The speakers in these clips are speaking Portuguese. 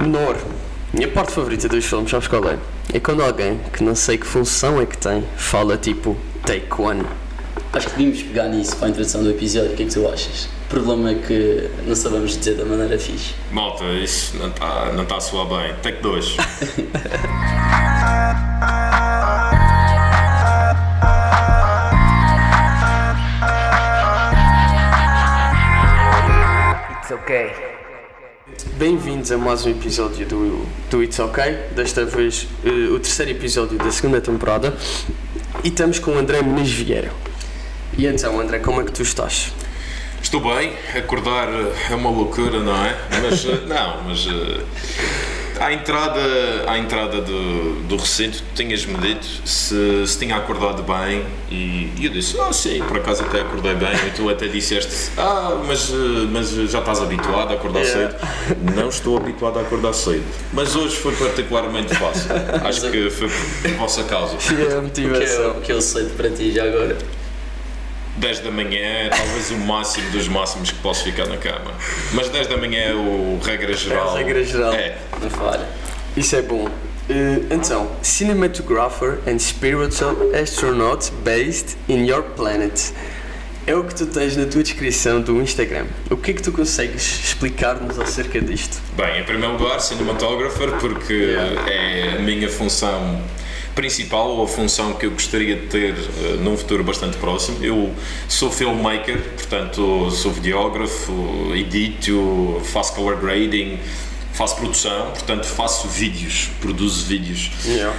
Menor. Minha parte favorita dos filmes, sabes qual é? É quando alguém, que não sei que função é que tem, fala tipo take one. Acho que devíamos pegar nisso para a introdução do episódio. O que é que tu achas? O problema é que não sabemos dizer da maneira fixe. Malta, isso não está não tá a soar bem. Take 2. It's okay. Bem-vindos a mais um episódio do, do It's Ok. Desta vez eh, o terceiro episódio da segunda temporada. E estamos com o André Muniz Vieira. E então, André, como é que tu estás? Estou bem, acordar é uma loucura, não é? Mas eh, não, mas eh, à entrada, à entrada do, do recinto, tu tinhas-me dito se, se tinha acordado bem e, e eu disse, ah sim, por acaso até acordei bem e tu até disseste, ah, mas, mas já estás habituado a acordar Yeah. cedo. Não estou habituado a acordar cedo, mas hoje foi particularmente fácil. Acho que foi por vossa causa. A O que é, o que eu sei para ti já agora? 10 da manhã é talvez o máximo dos máximos que posso ficar na cama. Mas 10 da manhã é o regra geral. É a regra geral. É. Não falha. Isso é bom. Eh, então, cinematographer and spiritual astronaut based in your planet. É o que tu tens na tua descrição do Instagram. O que é que tu consegues explicar-nos acerca disto? Bem, em primeiro lugar, cinematographer, porque Yeah. é a minha função principal ou a função que eu gostaria de ter eh, num futuro bastante próximo. Eu sou filmmaker, portanto sou videógrafo, edito, faço color grading, faço produção, portanto faço vídeos, produzo vídeos. Yeah.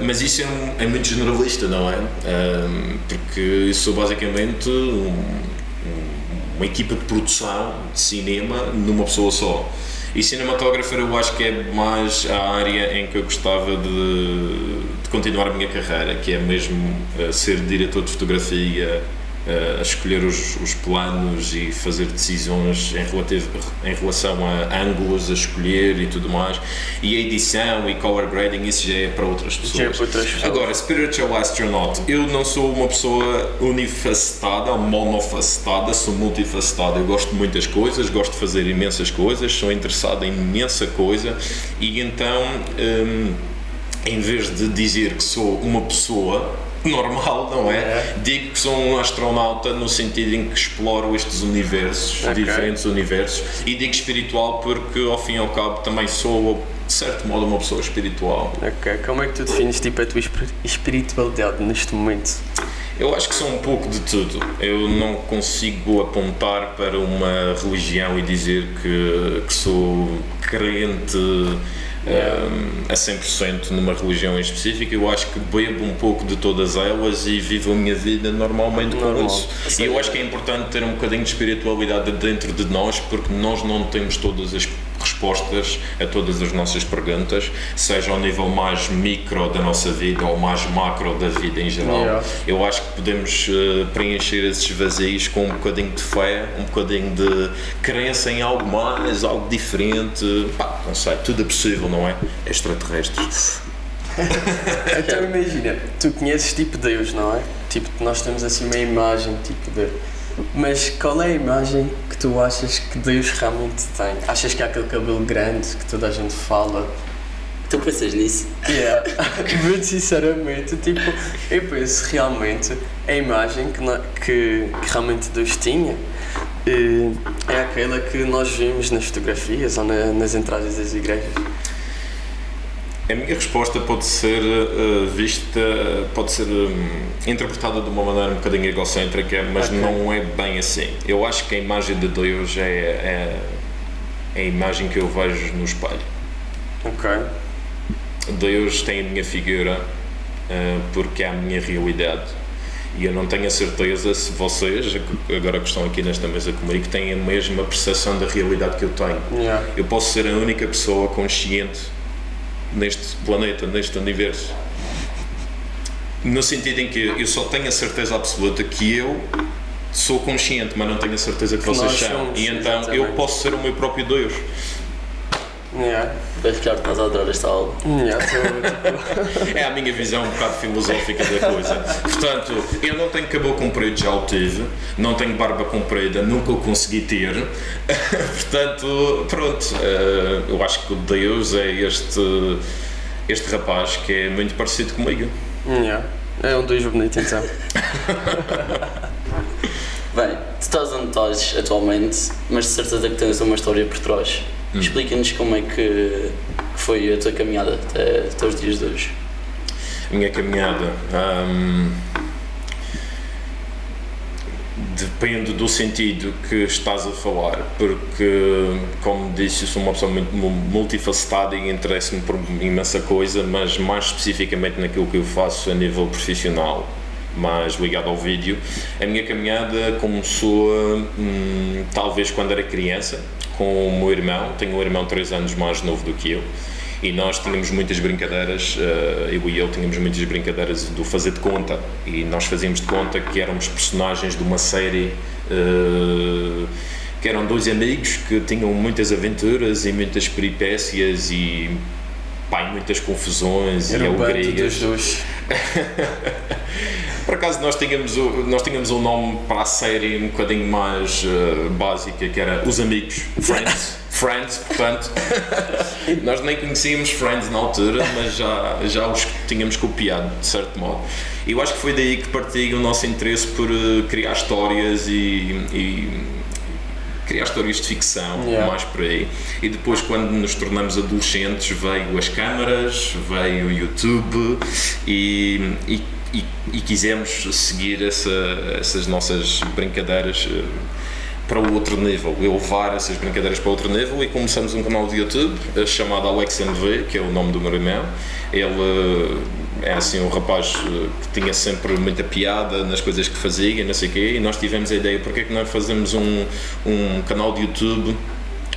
Uh, mas isso é, um- é muito generalista, não é? Uh, porque eu sou basicamente um- um- uma equipa de produção de cinema numa pessoa só. E cinematographer eu acho que é mais a área em que eu gostava de, de continuar a minha carreira, que é mesmo uh, ser diretor de fotografia, a escolher os, os planos e fazer decisões em, relativo, em relação a ângulos a escolher e tudo mais. E a edição e color grading, isso já é para outras pessoas. Já é para outras pessoas. Agora, Spiritual Astronaut, eu não sou uma pessoa unifacetada ou monofacetada, sou multifacetada. Eu gosto de muitas coisas, gosto de fazer imensas coisas, sou interessado em imensa coisa e então, hum, em vez de dizer que sou uma pessoa normal, não é? É. Digo que sou um astronauta no sentido em que exploro estes universos, Ok. diferentes universos, e digo espiritual porque, ao fim e ao cabo, também sou, de certo modo, uma pessoa espiritual. Ok, como é que tu defines tipo, a tua espir- espiritualidade neste momento? Eu acho que sou um pouco de tudo. Eu não consigo apontar para uma religião e dizer que, que sou crente um, a 100% numa religião em específico. Eu acho que bebo um pouco de todas elas e vivo a minha vida normalmente com Normal. isso. E eu acho que é importante ter um bocadinho de espiritualidade dentro de nós porque nós não temos todas as respostas a todas as nossas perguntas, seja ao nível mais micro da nossa vida ou mais macro da vida em geral. Yeah. Eu acho que podemos eh, preencher esses vazios com um bocadinho de fé, um bocadinho de crença em algo mais, algo diferente. Pá, não sei, tudo é possível, não é? Extraterrestres. Então imagina, tu conheces tipo Deus, não é? Tipo, nós temos assim uma imagem tipo de. Mas qual é a imagem que tu achas que Deus realmente tem? Achas que há aquele cabelo grande que toda a gente fala? Tu pensas nisso? Yeah. Muito sinceramente, tipo, eu penso realmente a imagem que, que, que realmente Deus tinha eh, é aquela que nós vimos nas fotografias ou na- nas entradas das igrejas. A minha resposta pode ser eh, vista, pode ser hum, interpretada de uma maneira um bocadinho egocêntrica, mas Ok. não é bem assim. Eu acho que a imagem de Deus é, é, é a imagem que eu vejo no espelho. Ok. Deus tem a minha figura eh, porque é a minha realidade. E eu não tenho a certeza se vocês, agora que estão aqui nesta mesa comigo, têm a mesma percepção da realidade que eu tenho. Yeah. Eu posso ser a única pessoa consciente neste planeta, neste universo. No sentido em que eu só tenho a certeza absoluta que eu sou consciente, mas não tenho a certeza que, Que vocês são. e então eu exatamente. posso ser o meu próprio Deus. Yeah. Bem, Ricardo, estás a adorar esta. Yeah, tipo, É a minha visão um bocado filosófica da coisa. Portanto, eu não tenho cabelo comprido, já o tive. Não tenho barba comprida, nunca o consegui ter. Portanto, pronto. eh, Eu acho que o Deus é este, este rapaz que é muito parecido comigo. yeah. É um dois bonito então. Bem, tu estás onde estás atualmente, mas de certeza que tens uma história por trás. Explica-nos como é que foi a tua caminhada até, até os dias de hoje. A minha caminhada. hum, depende do sentido que estás a falar, porque, como disse, eu sou uma pessoa muito mu- multifacetada e interesso-me por imensa coisa, mas mais especificamente naquilo que eu faço a nível profissional, mais ligado ao vídeo. A minha caminhada começou hum, talvez quando era criança, com o meu irmão. Tenho um irmão 3 anos mais novo do que eu. E nós tínhamos muitas brincadeiras, eh, eu e ele tínhamos muitas brincadeiras do fazer de conta. E nós fazíamos de conta que éramos personagens de uma série eh, que eram dois amigos que tinham muitas aventuras e muitas peripécias e pá, muitas confusões Era e alegrias. dos dois. Por acaso nós tínhamos, o, nós tínhamos um nome para a série um bocadinho mais eh, básica que era Os Amigos, Friends, Friends, portanto nós nem conhecíamos Friends na altura, mas já, já os tínhamos copiado de certo modo. E eu acho que foi daí que partiu o nosso interesse por eh, criar histórias e, e criar histórias de ficção, Yeah. mais por aí. E depois, quando nos tornamos adolescentes, veio as câmaras, veio o YouTube e, e, e, e quisemos seguir essa, essas nossas brincadeiras eh, para o outro nível, elevar essas brincadeiras para outro nível e começamos um canal de YouTube eh, chamado AlexMV, que é o nome do meu irmão. Ele é assim um rapaz eh, que tinha sempre muita piada nas coisas que fazia e não sei o quê, e nós tivemos a ideia, porque é que não fazemos um, um canal de YouTube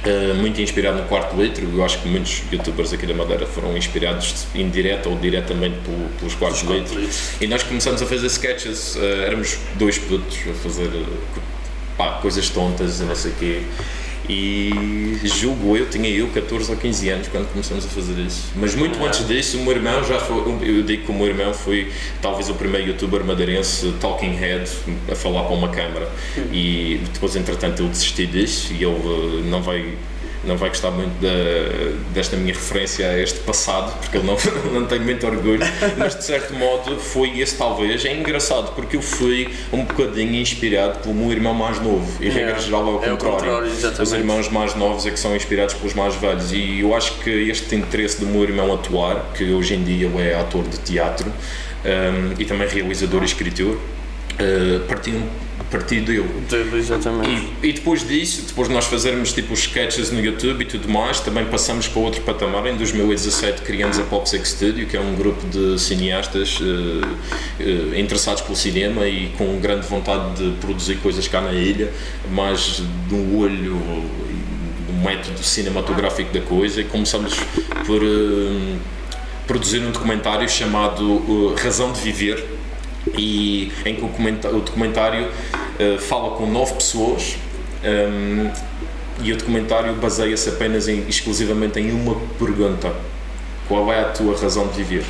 eh, muito inspirado no quarto litro, eu acho que muitos youtubers aqui da Madeira foram inspirados indireta ou diretamente pelo- pelos quartos litros. E nós começamos a fazer sketches, eh, éramos dois putos a fazer co- pá, coisas tontas e não sei o quê. E julgo eu, tinha eu 14 ou 15 anos quando começamos a fazer isso. Mas muito antes disso, o meu irmão já foi. Eu digo que o meu irmão foi talvez o primeiro youtuber madeirense talking head a falar para uma câmara. E depois, entretanto, eu desisti disso e ele eh, não vai não vai gostar muito da- desta minha referência a este passado, porque ele não, não tem muito orgulho, mas de certo modo foi esse talvez. É engraçado porque eu fui um bocadinho inspirado pelo meu irmão mais novo, e regra Yeah. geral é o É contrário. Os irmãos mais novos é que são inspirados pelos mais velhos, e eu acho que este interesse do meu irmão atuar, que hoje em dia ele é ator de teatro um, e também realizador e escritor, uh, partiu, partiu dele. Dele, exatamente. E, e depois disso, depois de nós fazermos tipo os sketches no YouTube e tudo mais, também passamos para outro patamar. Em 2017 criamos a Pop Sex Studio, que é um grupo de cineastas eh, eh, interessados pelo cinema e com grande vontade de produzir coisas cá na ilha, mas no olho no método cinematográfico da coisa. E começamos por eh, produzir um documentário chamado Razão de Viver, e em que o, documentário eh, fala com nove pessoas ehm, e o documentário baseia-se apenas em, exclusivamente em uma pergunta: qual é a tua razão de viver?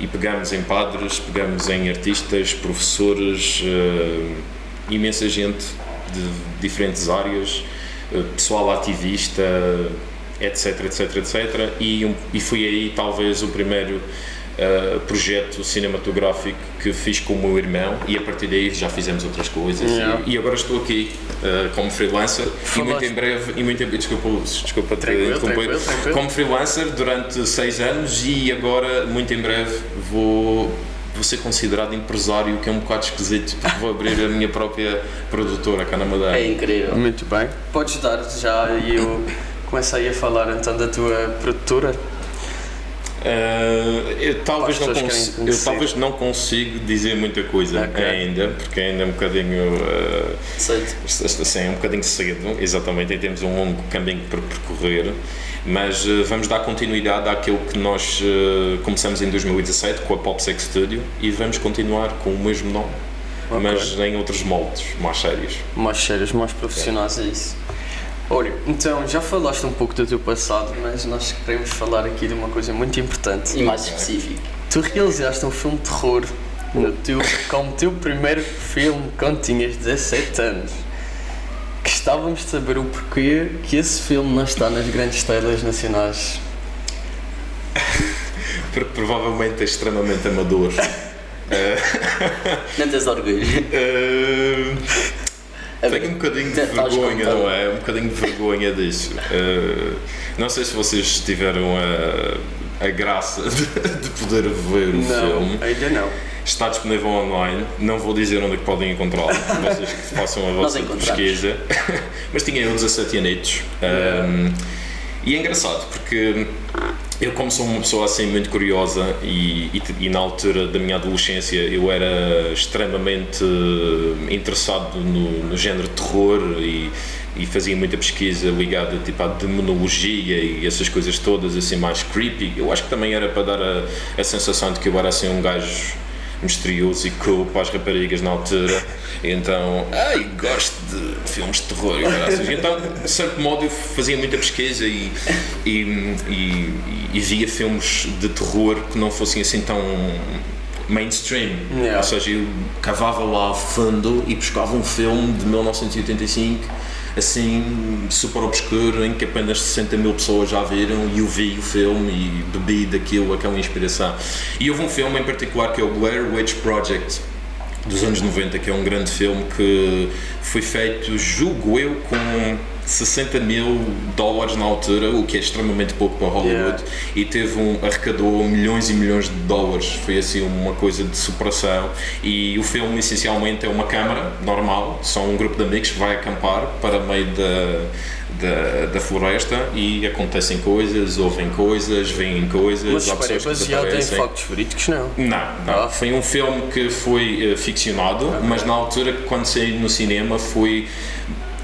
E pegamos em padres, pegamos em artistas, professores, eh, imensa gente de diferentes áreas, eh, pessoal ativista, etc, etc, etc. E, um- e foi aí talvez o primeiro eh, projeto cinematográfico que fiz com o meu irmão e a partir daí já fizemos outras coisas Yeah. e, e agora estou aqui eh, como freelancer e muito em breve e muito em desculpa, desculpa te Tranquilo, tranquilo, tranquilo. como freelancer durante seis anos e agora muito em breve vou vou ser considerado empresário que é um bocado esquisito porque vou abrir a minha própria produtora cá na Madeira É incrível. Muito bem. Podes dar já e eu começo aí a falar então da tua produtora. Uh, eu, talvez não eu talvez não consigo dizer muita coisa Ok. ainda, porque ainda é um bocadinho uh, assim, é um bocadinho cedo, exatamente, e temos um longo caminho para percorrer, mas uh, vamos dar continuidade àquilo que nós uh, começamos em 2017 com a Pop Sex Studio e vamos continuar com o mesmo nome, Ok. mas em outros moldes mais sérios. Mais sérios, mais profissionais, é isso. Olha, então já falaste um pouco do teu passado, mas nós queremos falar aqui de uma coisa muito importante. E mais específico. Tu realizaste um filme de terror no teu, como teu primeiro filme quando tinhas 17 anos. Gostávamos de saber o porquê que esse filme não está nas grandes telas nacionais. Porque provavelmente é extremamente amador. Não tens orgulho. Eh, tenho um bocadinho de vergonha, não é? Um bocadinho de vergonha disso. Eh, não sei se vocês tiveram a, a graça de, de poder ver o filme. ainda não. Está disponível online, não vou dizer onde é que podem encontrá-lo, vocês que façam a vossa pesquisa. Mas tinha eu 17 anitos. Um, e é engraçado porque eu, como sou uma pessoa assim muito curiosa e, e, e na altura da minha adolescência eu era extremamente eh, interessado no, no género terror e, e fazia muita pesquisa ligada tipo, à demonologia e essas coisas todas assim mais creepy. Eu acho que também era para dar a, a sensação de que eu era assim um gajo misterioso e cool para as raparigas na altura. Então, ai, gosto de filmes de terror e. Então, de certo modo, eu fazia muita pesquisa e, e, e, e via filmes de terror que não fossem assim tão mainstream. Yeah. Ou seja, eu cavava lá fundo e buscava um filme de 1985 assim super obscuro em que apenas 60 mil pessoas já viram e eu vi o filme e bebi daquilo aquela inspiração. E houve um filme em particular que é o Blair Witch Project dos anos 90 que é um grande filme que foi feito julgo eu com 60 mil dólares na altura, o que é extremamente pouco para Hollywood, Yeah. e teve um, arrecadou milhões e milhões de dólares. Foi assim uma coisa de superação. E o filme essencialmente é uma câmara normal, são um grupo de amigos que vai acampar para meio da, da, da floresta e acontecem coisas, ouvem coisas, veem coisas, Mas espera, é baseado em factos verídicos, não. Não, não. Ah. Foi um filme que foi eh, ficcionado, mas na altura, quando saiu no cinema, foi,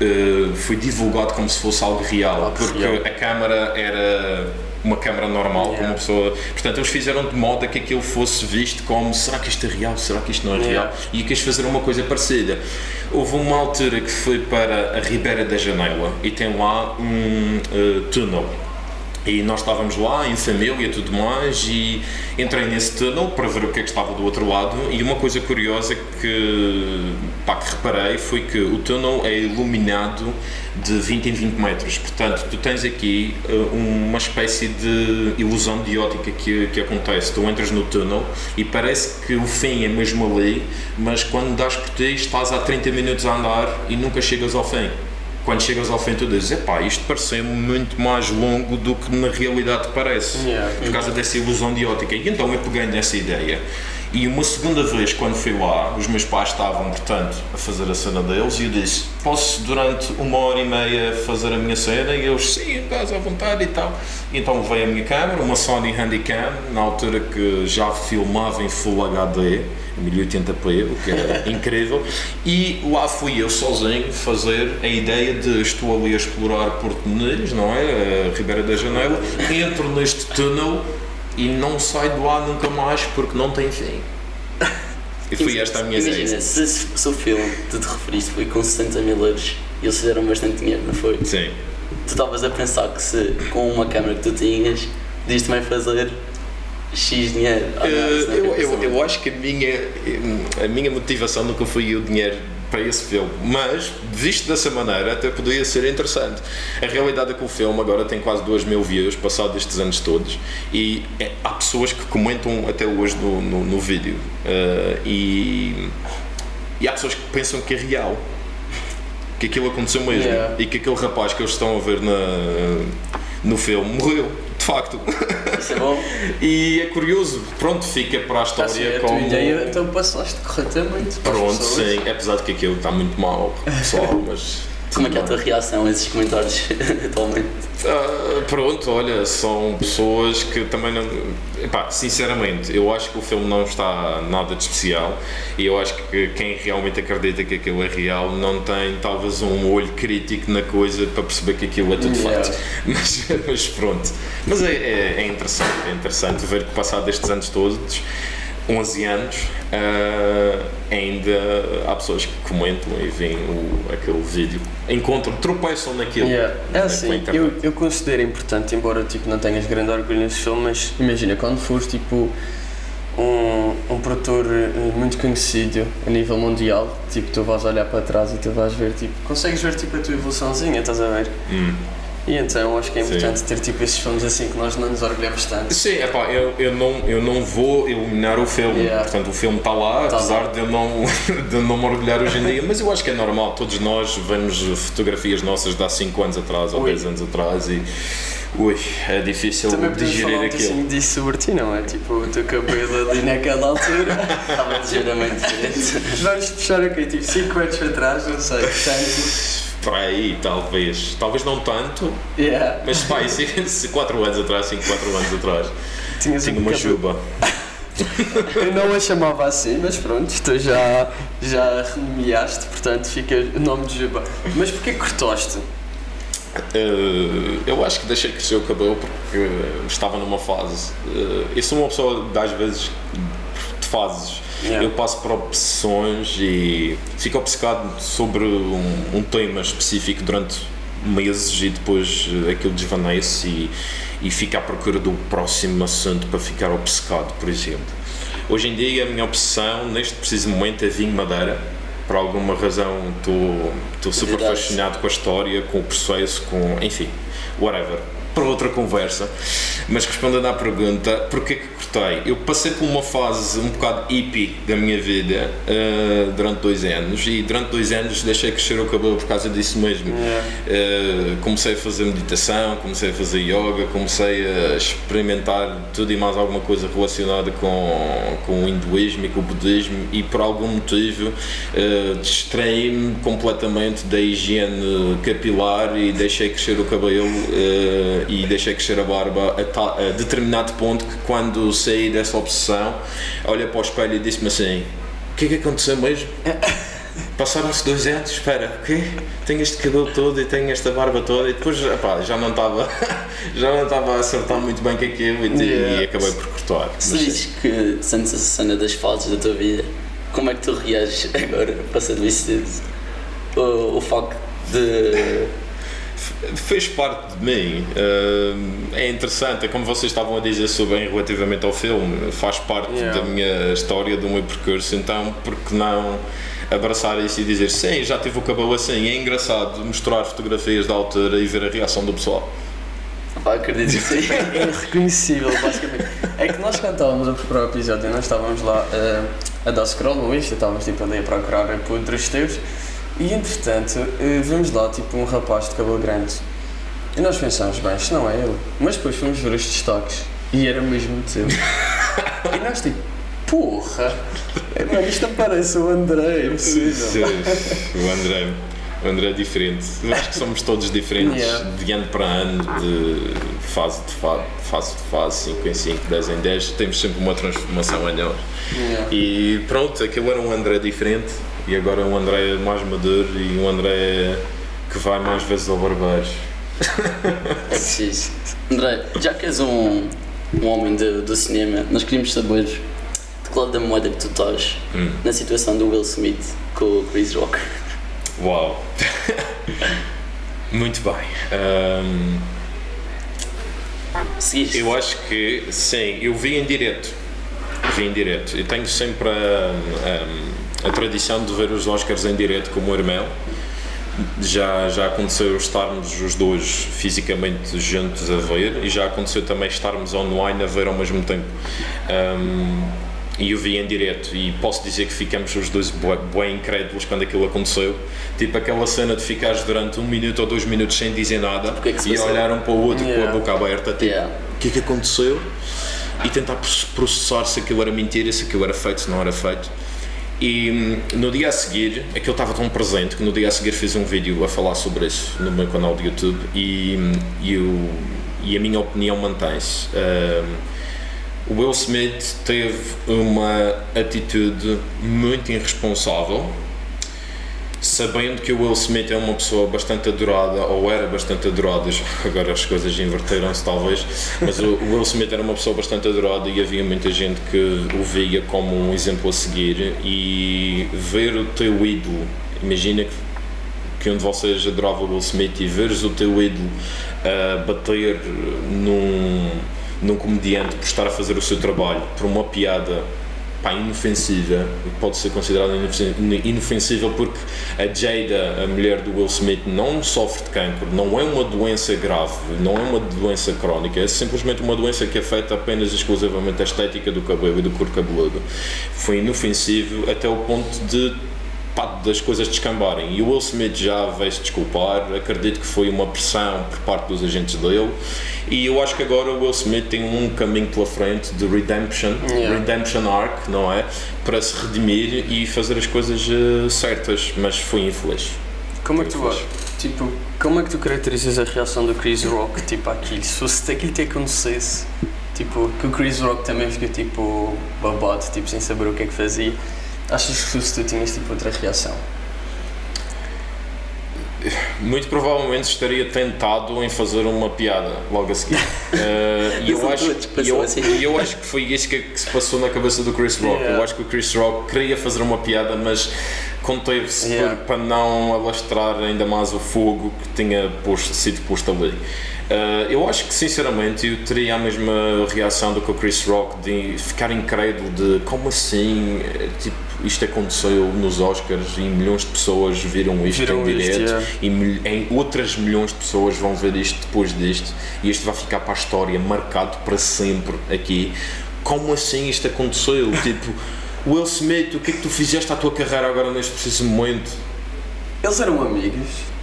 eh, foi divulgado como se fosse algo real, porque real. a câmara era uma câmara normal, Yeah. como uma pessoa. Portanto, eles fizeram de modo que aquilo fosse visto como será que isto é real, será que isto não é Yeah. real? E quis fazer uma coisa parecida. Houve uma altura que foi para a Ribeira da Janela e tem lá um eh, túnel. E nós estávamos lá em família e tudo mais e entrei nesse túnel para ver o que é que estava do outro lado e uma coisa curiosa que, pá, que reparei foi que o túnel é iluminado de 20 em 20 metros, portanto tu tens aqui eh, uma espécie de ilusão de ótica que, que acontece, tu entras no túnel e parece que o fim é mesmo ali, mas quando das por ti estás há 30 minutos a andar e nunca chegas ao fim quando chegas ao fim tu dizes, epá, isto pareceu muito mais longo do que na realidade parece, Yeah. por causa dessa ilusão de ótica. E então eu peguei nessa ideia. E uma segunda vez, quando fui lá, os meus pais estavam, portanto, a fazer a cena deles e eu disse, posso durante uma hora e meia fazer a minha cena? E eles, sim, estás à vontade e tal. Então levei a minha câmera, uma Sony Handycam, na altura que já filmava em Full HD, 1080p, o que era incrível, e lá fui eu sozinho fazer a ideia de estou ali a explorar Porto Muniz, não é? A Ribeira da Janela, entro neste túnel e não saio de lá nunca mais porque não tem fim. E foi esta a minha Imagina, ideia. se, se o filme que tu te referiste foi com 60 mil euros e eles fizeram bastante dinheiro, não foi? Sim. Tu estavas a pensar que se com uma câmera que tu tinhas, podias também fazer X dinheiro. Eh, eu, eu, eu acho que a minha, a minha motivação nunca foi o dinheiro para esse filme, mas visto dessa maneira até poderia ser interessante. A realidade é que o filme agora tem quase 2 mil views, passado estes anos todos, e é- há pessoas que comentam até hoje no, no, no vídeo, eh, e, e há pessoas que pensam que é real. Que aquilo aconteceu mesmo Yeah. e que aquele rapaz que eles estão a ver na, no filme morreu, facto. Isso é bom. E é curioso, pronto, fica para a a história a tua como. ideia, então passaste corretamente. Pronto, sim, apesar de que aquilo está muito mal, pessoal, mas. Como é que é a tua reação a esses comentários atualmente? Ah, pronto, olha, são pessoas que também não. Epá, sinceramente, eu acho que o filme não está nada de especial e eu acho que quem realmente acredita que aquilo é real não tem talvez um olho crítico na coisa para perceber que aquilo é tudo Yeah. feito. Mas, mas pronto. Mas é, é, é interessante, é interessante ver que passado estes anos todos 11 anos, uh, ainda há pessoas que comentam e veem o, aquele vídeo, encontram, tropeçam naquilo. Yeah. É assim, eu, eu considero importante, embora tipo, não tenhas grande orgulho nesse filme, mas imagina, quando fores tipo um, um produtor eh, muito conhecido a nível mundial, tipo, tu vais olhar para trás e tu vais ver, tipo, consegues ver tipo a tua evoluçãozinha, estás a ver? Hum. E então acho que é Sim. importante ter tipo esses filmes assim que nós não nos orgulhamos tanto. Sim, epá, eu, eu, não, eu não vou eliminar o filme, Yeah. portanto o filme está lá, Tá apesar lá. de eu, não, de não me orgulhar hoje em dia, mas eu acho que é normal, todos nós vemos fotografias nossas de há 5 anos atrás ou Ui. 10 anos atrás e ui, é difícil Também podemos falar digerir um aquilo. bocadinho disso sobre ti, não é? Tipo, o teu cabelo ali naquela altura. Estava ligeiramente diferente. Vamos puxar aqui, tipo, 5 anos para trás, não sei, tanto. Para aí, talvez, talvez não tanto, Yeah. mas pá, 4 anos atrás, 5, 4 anos atrás, Tinhas tinha um uma cabelo- chuva. Eu não a chamava assim, mas pronto, tu já, já renomeaste, portanto fica o nome de Juba. Mas porquê que cortaste? Uh, eu acho que deixei crescer o cabelo porque estava numa fase. Uh, eu sou uma pessoa, às vezes, de fases. Yeah. Eu passo por opções e fico obcecado sobre um, um tema específico durante meses e depois uh, aquilo desvanece e, e fico à procura do próximo assunto para ficar obcecado, por exemplo. Hoje em dia, a minha obsessão, neste preciso momento, é vinho madeira. Por alguma razão, estou super fascinado com a história, com o processo, com. enfim, whatever. Para outra conversa. Mas respondendo à pergunta, porquê que cortei? Eu passei por uma fase um bocado hippie da minha vida eh, durante dois anos e durante dois anos deixei crescer o cabelo por causa disso mesmo. Uh, comecei a fazer meditação, comecei a fazer yoga, comecei a experimentar tudo e mais alguma coisa relacionada com, com o hinduísmo e com o budismo e por algum motivo uh, distraí-me completamente da higiene capilar e deixei crescer o cabelo uh, e deixei crescer a barba a, ta- a determinado ponto que quando saí dessa obsessão olhei para o espelho e disse-me assim o que é que aconteceu mesmo? Passaram-se dois anos, espera, o quê? Tenho este cabelo todo e tenho esta barba toda e depois epá, já não estava já não estava a acertar muito bem com aquilo e, Yeah. e acabei por cortar. Se dizes que sentes a cena das fases da tua vida, como é que tu reages agora, passando isso? O, o facto de. Fez parte de mim. É interessante, é como vocês estavam a dizer sobre bem relativamente ao filme, faz parte Yeah. da minha história, do meu percurso, então por que não abraçar isso e dizer sim, já tive o cabelo assim, é engraçado mostrar fotografias da altura e ver a reação do pessoal. Pá, acredito que sim. É irreconhecível, basicamente. É que nós quando estávamos a preparar o episódio, nós estávamos lá eh, a dar scroll no Insta, estávamos tipo ali a procurar por outros teus e entretanto eh, vimos lá tipo um rapaz de cabelo grande e nós pensamos, bem, isto não é ele. Mas depois fomos ver os destaques e era mesmo teu. E nós tipo, porra, mano, isto não parece o André, é impossível. o André. O André é diferente. Acho que somos todos diferentes Yeah. de ano para ano, de fase de fase, fase de fase, 5 em 5, 10 em 10. Temos sempre uma transformação a nós. Yeah. E pronto, aquilo era um André diferente e agora um André mais maduro e um André que vai mais vezes ao barbeiro. Sim. André, já que és um, um homem de- do cinema, nós queríamos saber de que lado da moeda que tu estás Hum. na situação do Will Smith com o Chris Rock. Uau! Muito bem. Seguiste? eu acho que sim, eu vi em direto. Vi em direto. Eu tenho sempre a, a, a tradição de ver os Oscars em direto com o meu irmão. Já, já aconteceu estarmos os dois fisicamente juntos a ver e já aconteceu também estarmos online a ver ao mesmo tempo. Ahm, e eu vi em direto e posso dizer que ficamos os dois bem incrédulos quando aquilo aconteceu. Tipo aquela cena de ficares durante um minuto ou dois minutos sem dizer nada que é e olhar um para o outro Yeah. com a boca aberta, tipo, Yeah. o que é que aconteceu? E tentar proce- processar se aquilo era mentira, se aquilo era feito, se não era feito. E hum, no dia a seguir, aquilo estava tão presente que no dia a seguir fiz um vídeo a falar sobre isso no meu canal de YouTube e, hum, e, eu- e a minha opinião mantém-se. O Will Smith teve uma atitude muito irresponsável sabendo que o Will Smith é uma pessoa bastante adorada, ou era bastante adorada, agora as coisas inverteram-se talvez, mas o Will Smith era uma pessoa bastante adorada e havia muita gente que o via como um exemplo a seguir. E ver o teu ídolo, imagina que, que um de vocês adorava o Will Smith e veres o teu ídolo a bater num, num comediante por estar a fazer o seu trabalho, por uma piada pá, inofensiva, pode ser considerada inofensiva porque a Jada, a mulher do Will Smith, não sofre de cancro, não é uma doença grave, não é uma doença crónica, é simplesmente uma doença que afeta apenas e exclusivamente a estética do cabelo e do corpo cabeludo. Foi inofensivo até o ponto de pá, das coisas descambarem. E o Will Smith já veio-se desculpar, acredito que foi uma pressão por parte dos agentes dele. E eu acho que agora o Will Smith tem um caminho pela frente de redemption, Yeah. redemption arc, não é? Para se redimir e fazer as coisas eh, certas, mas foi infeliz. Como é que tu Pois. Tipo, como é que tu caracterizas a reação do Chris Rock, tipo, àquilo? Se fosse aquilo que acontecesse, tipo, que o Chris Rock também ficou, tipo, babado, tipo, sem saber o que é que fazia, achas que se tu tinhas, tipo, outra reação? Muito provavelmente estaria tentado em fazer uma piada logo a seguir. Eh, e eu acho, eu, assim. eu acho que foi isso que, que se passou na cabeça do Chris Rock. Yeah. Eu acho que o Chris Rock queria fazer uma piada, mas conteve-se Yeah. para não alastrar ainda mais o fogo que tinha posto, sido posto ali. Eh, eu acho que sinceramente eu teria a mesma reação do que o Chris Rock de ficar incrédulo de como assim eh, tipo, isto aconteceu nos Oscars e milhões de pessoas viram isto Viram em direto yeah. e em outras milhões de pessoas vão ver isto depois disto e isto vai ficar para a história marcado para sempre aqui. Como assim isto aconteceu? tipo, Will Smith, o que é que tu fizeste à tua carreira agora neste preciso momento? Eles eram amigos?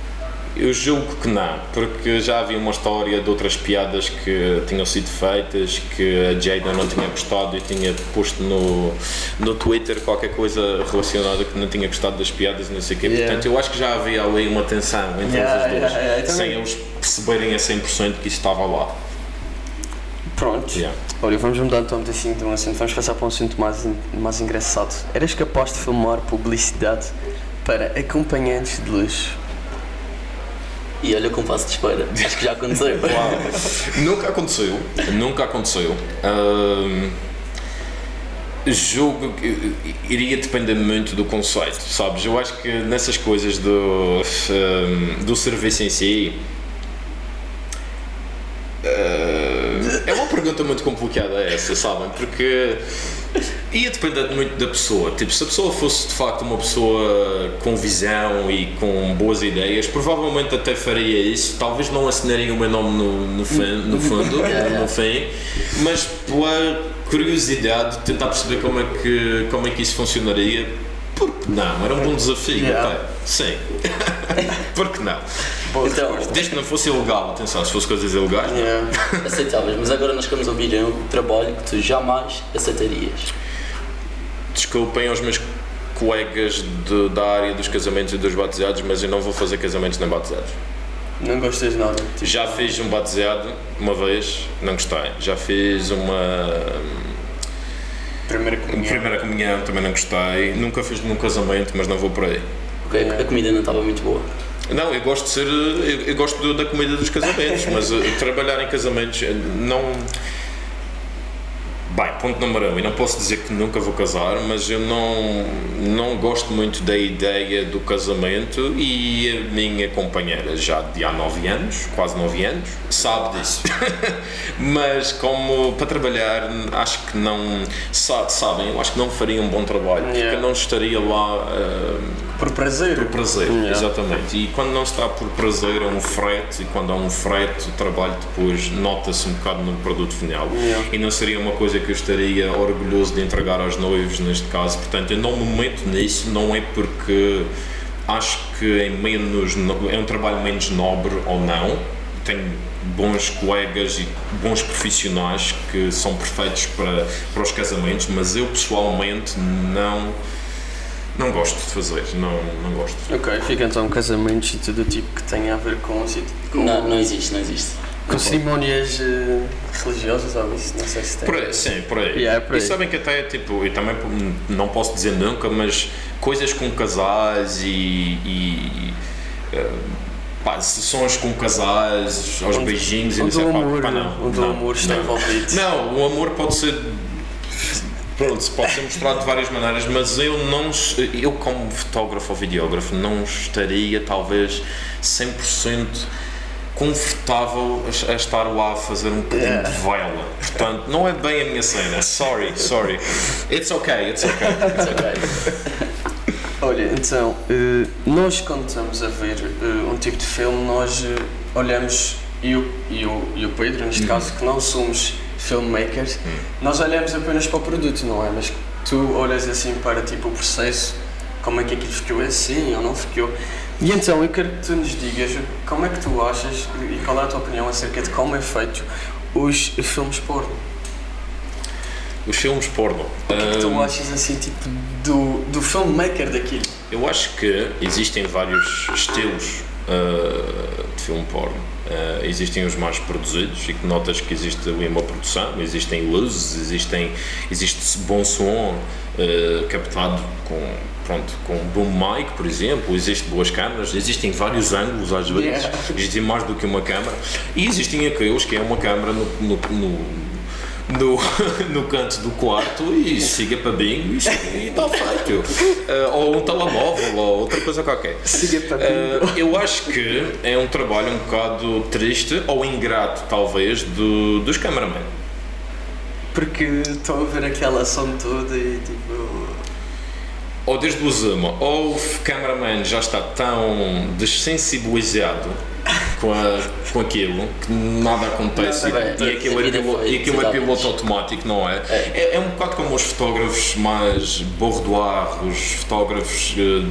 Eu julgo que não, porque já havia uma história de outras piadas que tinham sido feitas, que a Jada não tinha gostado e tinha posto no, no Twitter qualquer coisa relacionada que não tinha gostado das piadas e não sei o quê. Yeah. Portanto, eu acho que já havia ali uma tensão entre Yeah, as duas, yeah, sem eles perceberem a 100% que isso estava lá. Pronto. Yeah. Olha, vamos mudar então assim de um assunto, vamos passar para um assunto mais, mais engraçado. Eras capaz de filmar publicidade para acompanhantes de luxo? E olha com passo de espera. Acho que já aconteceu. nunca aconteceu, nunca aconteceu. Julgo que iria depender muito do conceito, sabes? Eu acho que nessas coisas do, do serviço em si. uma pergunta muito complicada essa, sabem? Porque ia depender muito da pessoa. Tipo, se a pessoa fosse de facto uma pessoa com visão e com boas ideias, provavelmente até faria isso. Talvez não assinaria o meu nome no, no, fim- no fundo, no fim, mas pela curiosidade de tentar perceber como é que, como é que isso funcionaria. Porque não? Era um bom desafio, Yeah. até. Sim. Porque não? Então, Desde que não fosse ilegal, atenção, se fosse coisas ilegais. Yeah. aceitáveis, mas agora nós queremos ouvir um trabalho que tu jamais aceitarias. Desculpem aos meus colegas de- da área dos casamentos e dos batizados, mas eu não vou fazer casamentos nem batizados. Não gostas de nada? Tipo, Já fiz um batizado uma vez, não gostei. Já fiz uma primeira comunhão. primeira comunhão, também não gostei. Nunca fiz nenhum casamento, mas não vou por aí. Ok, a comida não estava muito boa. Não, eu gosto de ser. Eu, eu gosto da comida dos casamentos, mas eh, trabalhar em casamentos eh, não. Bem, ponto número um, eu não posso dizer que nunca vou casar, mas eu não, não gosto muito da ideia do casamento e a minha companheira já de há 9 anos, quase 9 anos, sabe disso. mas como para trabalhar, acho que não. sa- Sabem, eu acho que não faria um bom trabalho, porque Yeah. eu não estaria lá. eh, Por prazer. por prazer, Yeah. exatamente. E quando não está por prazer é um frete, e quando há um frete, o trabalho depois nota-se um bocado no produto final. Yeah. E não seria uma coisa que eu estaria orgulhoso de entregar aos noivos, neste caso. Portanto, eu não me meto nisso, não é porque acho que é, menos, no- é um trabalho menos nobre ou não. Tenho bons colegas e bons profissionais que são perfeitos para, para os casamentos, mas eu pessoalmente não. Não gosto de fazer, não, não gosto. Ok, fica então casamentos e tudo o tipo que tenha a ver com o sítio. com- Não, não existe, não existe. Com cerimónias eh, religiosas ou isso, não sei se tem. Por aí, sim, por aí. Yeah, é por E aí. sabem que até, tipo, eu também não posso dizer nunca, mas coisas com casais e. e eh, pá, sessões com casais, aos Onde- beijinhos e onde não sei o pá, amor- pá, não. onde o não, amor está não. envolvido. Não, o amor pode ser. Pronto, pode ser mostrado de várias maneiras, mas eu não. Eu, como fotógrafo ou videógrafo, não estaria talvez 100% confortável a, estar lá a fazer um bocadinho Yeah. de vela. Portanto, não é bem a minha cena. Sorry, sorry. It's okay, it's okay. It's ok. Olha, então, eh, nós quando estamos a ver eh, um tipo de filme, nós eh, olhamos, e o, e, o, e o Pedro, neste caso, que não somos filmmakers, nós olhamos apenas para o produto, não é? Mas tu olhas assim para tipo o processo, como é que aquilo ficou assim ou não ficou. E então, eu quero que tu nos digas como é que tu achas e qual é a tua opinião acerca de como é feito os filmes porno. Os filmes porno. O que é que tu Ahm, achas assim, tipo, do, do filmmaker daquilo? Eu acho que existem vários estilos uh, de filme porno. Uh, existem os mais produzidos e que notas que existe ali uma produção, existem luzes, existem, existe bom som uh, captado com, pronto, com boom mic, por exemplo, existem boas câmaras, existem vários ângulos às vezes, Yeah. existem mais do que uma câmara e existem aqueles que é uma câmara no, no, no no, no canto do quarto e siga para bingo e está feito. Eh, ou um telemóvel ou outra coisa qualquer. Siga para Eh, eu acho que é um trabalho um bocado triste ou ingrato, talvez, do, dos cameramen. Porque estou a ver aquela ação toda e tipo. Ou desde o zoom, ou o cameraman já está tão dessensibilizado com, a, com aquilo que nada acontece e, e aquilo, é piloto, e aquilo é piloto automático, não é? É, é um bocado como os fotógrafos mais bordoar, os fotógrafos eh,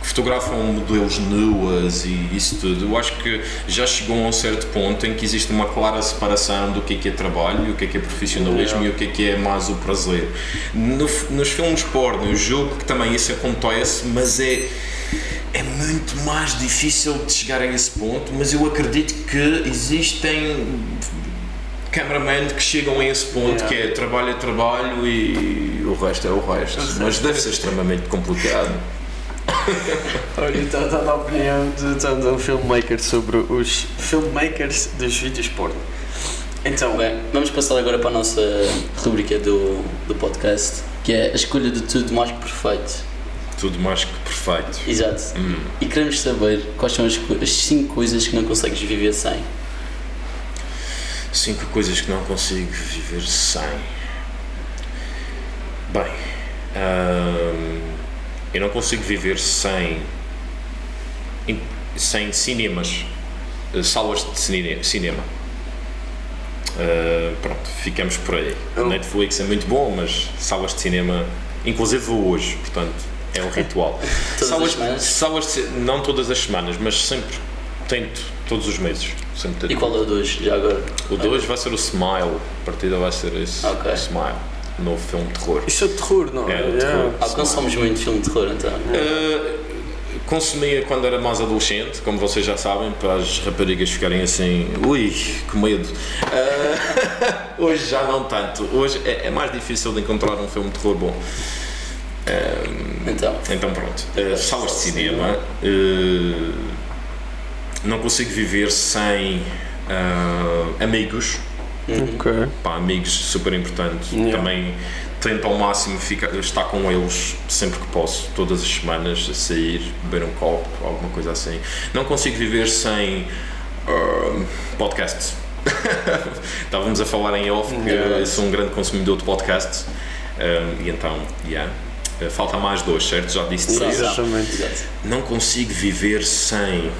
que fotografam modelos nuas e isso tudo. Eu acho que já chegou a um certo ponto em que existe uma clara separação do que é que é trabalho, o que é que é profissionalismo e o que é que é mais o prazer. No- nos filmes porno, eu julgo que também isso acontece, mas é é muito mais difícil de chegar a esse ponto, mas eu acredito que existem cameramen que chegam a esse ponto Yeah. que é trabalho é trabalho e o resto é o resto. Mas deve ser extremamente complicado. Olha, então dando a opinião de, então, de um filmmaker sobre os filmmakers dos vídeos porno. Então, Bem, vamos passar agora para a nossa rubrica do, do podcast, que é a escolha de tudo mais que perfeito. Tudo mais que perfeito. Exato. Hum. E queremos saber quais são as 5 coisas que não consegues viver sem. Cinco coisas que não consigo viver sem. Bem, hum, eu não consigo viver sem em- sem cinemas, eh, salas de cine- cinema. Uh, pronto, ficamos por aí. Eu- Netflix é muito bom, mas salas de cinema, inclusive vou hoje, portanto, é um ritual. Todas salas, as semanas? salas não todas as semanas, mas sempre tento, todos os meses. Sempre E tento. qual é o 2 já agora? O 2 vai ser o Smile, a partida vai ser esse. Ok. O Smile, novo filme de terror. isso é terror, não é? É, o terror. Ah, consomos muito filme de terror então. Uh, consumia quando era mais adolescente, como vocês já sabem, para as raparigas ficarem assim, ui, que medo. Uh, hoje já não tanto. Hoje é, é mais difícil de encontrar um filme de terror bom. Então, Então pronto, uh, salas de cinema. uh, não consigo viver sem uh, amigos. Ok. Pá, amigos super importantes. Yeah. Também tento ao máximo ficar, estar com eles sempre que posso, todas as semanas, a sair, beber um copo, alguma coisa assim. Não consigo viver sem um, podcast. Estávamos a falar em off, porque Yeah. eu sou um grande consumidor de podcast. um, e então, yeah. Uh, Falta mais dois, certo? Já disse três. Exatamente. exato. Não consigo viver sem.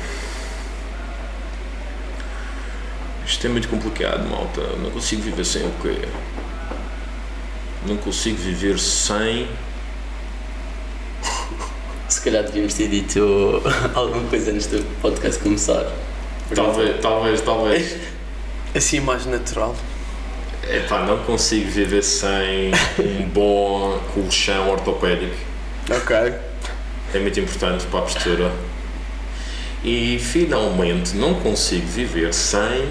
Isto é muito complicado, malta. Não consigo viver sem o quê? Não consigo viver sem. Se calhar devíamos ter dito alguma coisa antes do podcast começar. Talvez, talvez, talvez. Assim mais natural. Epá, não consigo viver sem um bom colchão ortopédico. Ok. É muito importante para a postura. E finalmente não consigo viver sem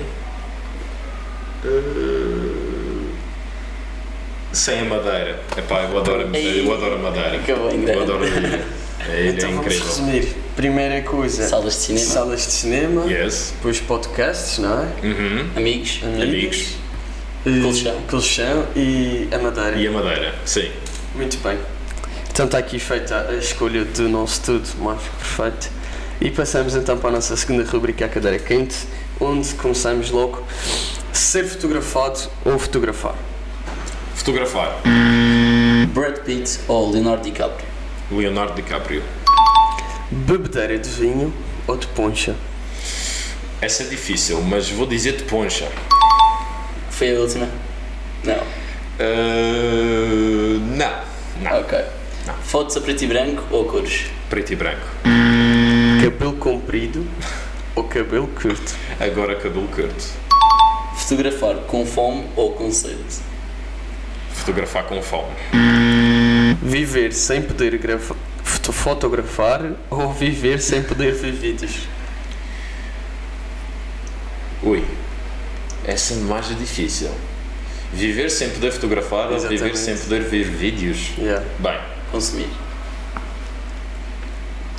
Uh, sem a madeira. Epá, eu adoro, a- eu adoro madeira. Acabou Eu adoro a madeira. É, Então é vamos incrível. resumir. Primeira coisa, Salas de cinema, salas de cinema, Yes. depois podcasts, não é? Uhum. amigos, Amigos. eh, Colchão. colchão e a madeira. E a madeira, sim. Muito bem. Então está aqui feita a escolha do nosso tudo mais perfeito. E passamos então para a nossa segunda rubrica, a cadeira quente, onde começamos logo ser fotografado ou fotografar. Fotografar. Brad Pitt ou Leonardo DiCaprio. Leonardo DiCaprio. Bebedeira de vinho ou de poncha. Essa é difícil, mas vou dizer de poncha. Foi a última? Não. Uh, não. Não. Ok. Não. Fotos a preto e branco ou cores? Preto e branco. Cabelo comprido ou cabelo curto. Agora cabelo curto. Fotografar com fome ou com sede? Fotografar com fome. Viver sem poder foto- fotografar ou viver sem poder ver vídeos. Ui. Essa mais é difícil. Viver sem poder fotografar ou viver Exatamente. sem poder ver vídeos? Yeah. Bem, Consumir.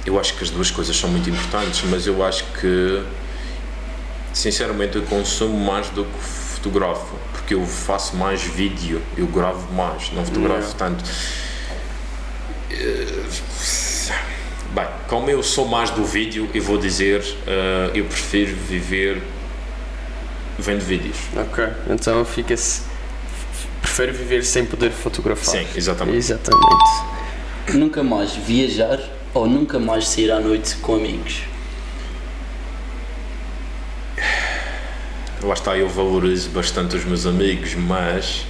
eu acho que as duas coisas são muito importantes, mas eu acho que, sinceramente, eu consumo mais do que fotografo, porque eu faço mais vídeo, eu gravo mais, não fotografo Yeah. tanto. Eh, Bem, como eu sou mais do vídeo, eu vou dizer, eh, eu prefiro viver vendo vídeos. Ok, então fica-se. Prefere viver sem poder fotografar. Sim, exatamente. Exatamente. Nunca mais viajar ou nunca mais sair à noite com amigos? Lá está, eu valorizo bastante os meus amigos, mas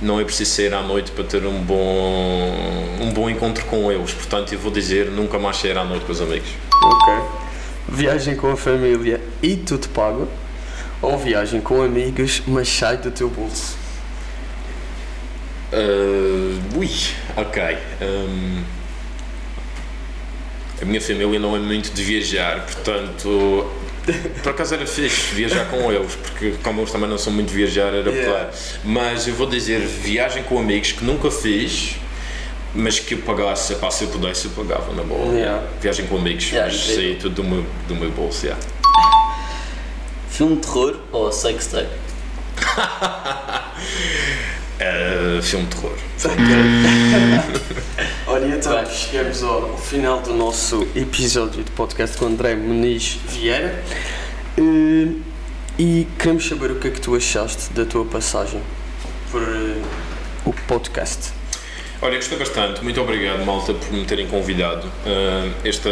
não é preciso sair à noite para ter um bom, um bom encontro com eles. Portanto, eu vou dizer nunca mais sair à noite com os amigos. Ok. Viagem com a família e tudo pago. Ou viagem com amigos, mas sai do teu bolso. Uh, ui, ok. Um, a minha família não é muito de viajar, portanto, por acaso era fixe viajar com eles, porque como eles também não são muito de viajar, era Yeah. claro. Mas eu vou dizer viagem com amigos que nunca fiz, mas que eu pagasse, pá, se eu pudesse, eu pagava na boa. Yeah. Viagem com amigos, Yeah, mas saí tudo do meu, do meu bolso, yeah. Filme de terror ou sex tape? Uh, filme de terror. Olha, então Bem. chegamos ao final do nosso episódio de podcast com André Muniz Vieira. Eh, E queremos saber o que é que tu achaste da tua passagem por eh, o podcast. Olha, gostei bastante. Muito obrigado, malta, por me terem convidado. Uh, esta,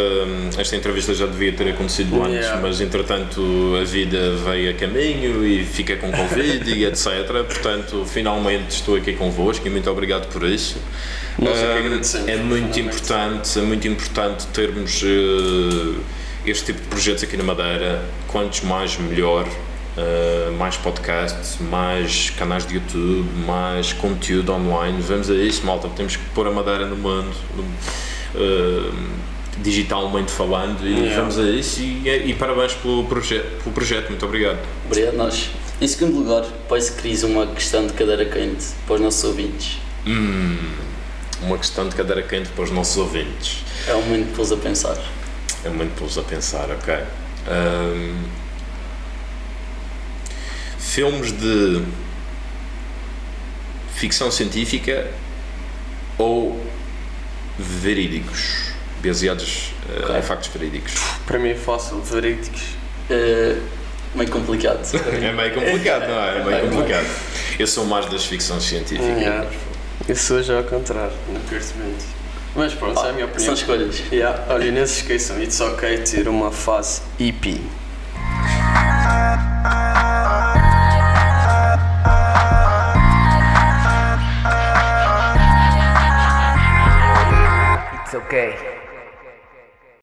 esta entrevista já devia ter acontecido antes, Yeah. mas entretanto a vida veio a caminho e fiquei com Covid e etc. Portanto, finalmente estou aqui convosco e muito obrigado por isso. Nós é Uh, agradecemos, é muito finalmente. importante, é muito importante termos uh, este tipo de projetos aqui na Madeira. Quantos mais, melhor. Uh, mais podcasts, mais canais de YouTube, mais conteúdo online. Vamos a isso, malta. Temos que pôr a Madeira no mundo, no- uh, digitalmente falando, e Yeah. vamos a isso. E, e parabéns pelo, proje pelo projeto. Muito obrigado. Obrigado, nós. Em segundo lugar, peço que cries uma questão de cadeira quente para os nossos ouvintes. Hum, uma questão de cadeira quente para os nossos ouvintes. É um momento pô-los a pensar. É muito pô-los a pensar, ok. Ahm, filmes de ficção científica ou verídicos, baseados eh, Ok. em factos verídicos. Para mim é fácil, verídicos. É meio complicado. É meio complicado, não é? É meio complicado. Eu sou mais das ficções científicas. Yeah. Eu sou já ao contrário, não curto muito. Mas pronto, essa é a minha São opinião. escolhas. Yeah. Olha, não se esqueçam, it's ok ter uma fase EP. It's okay.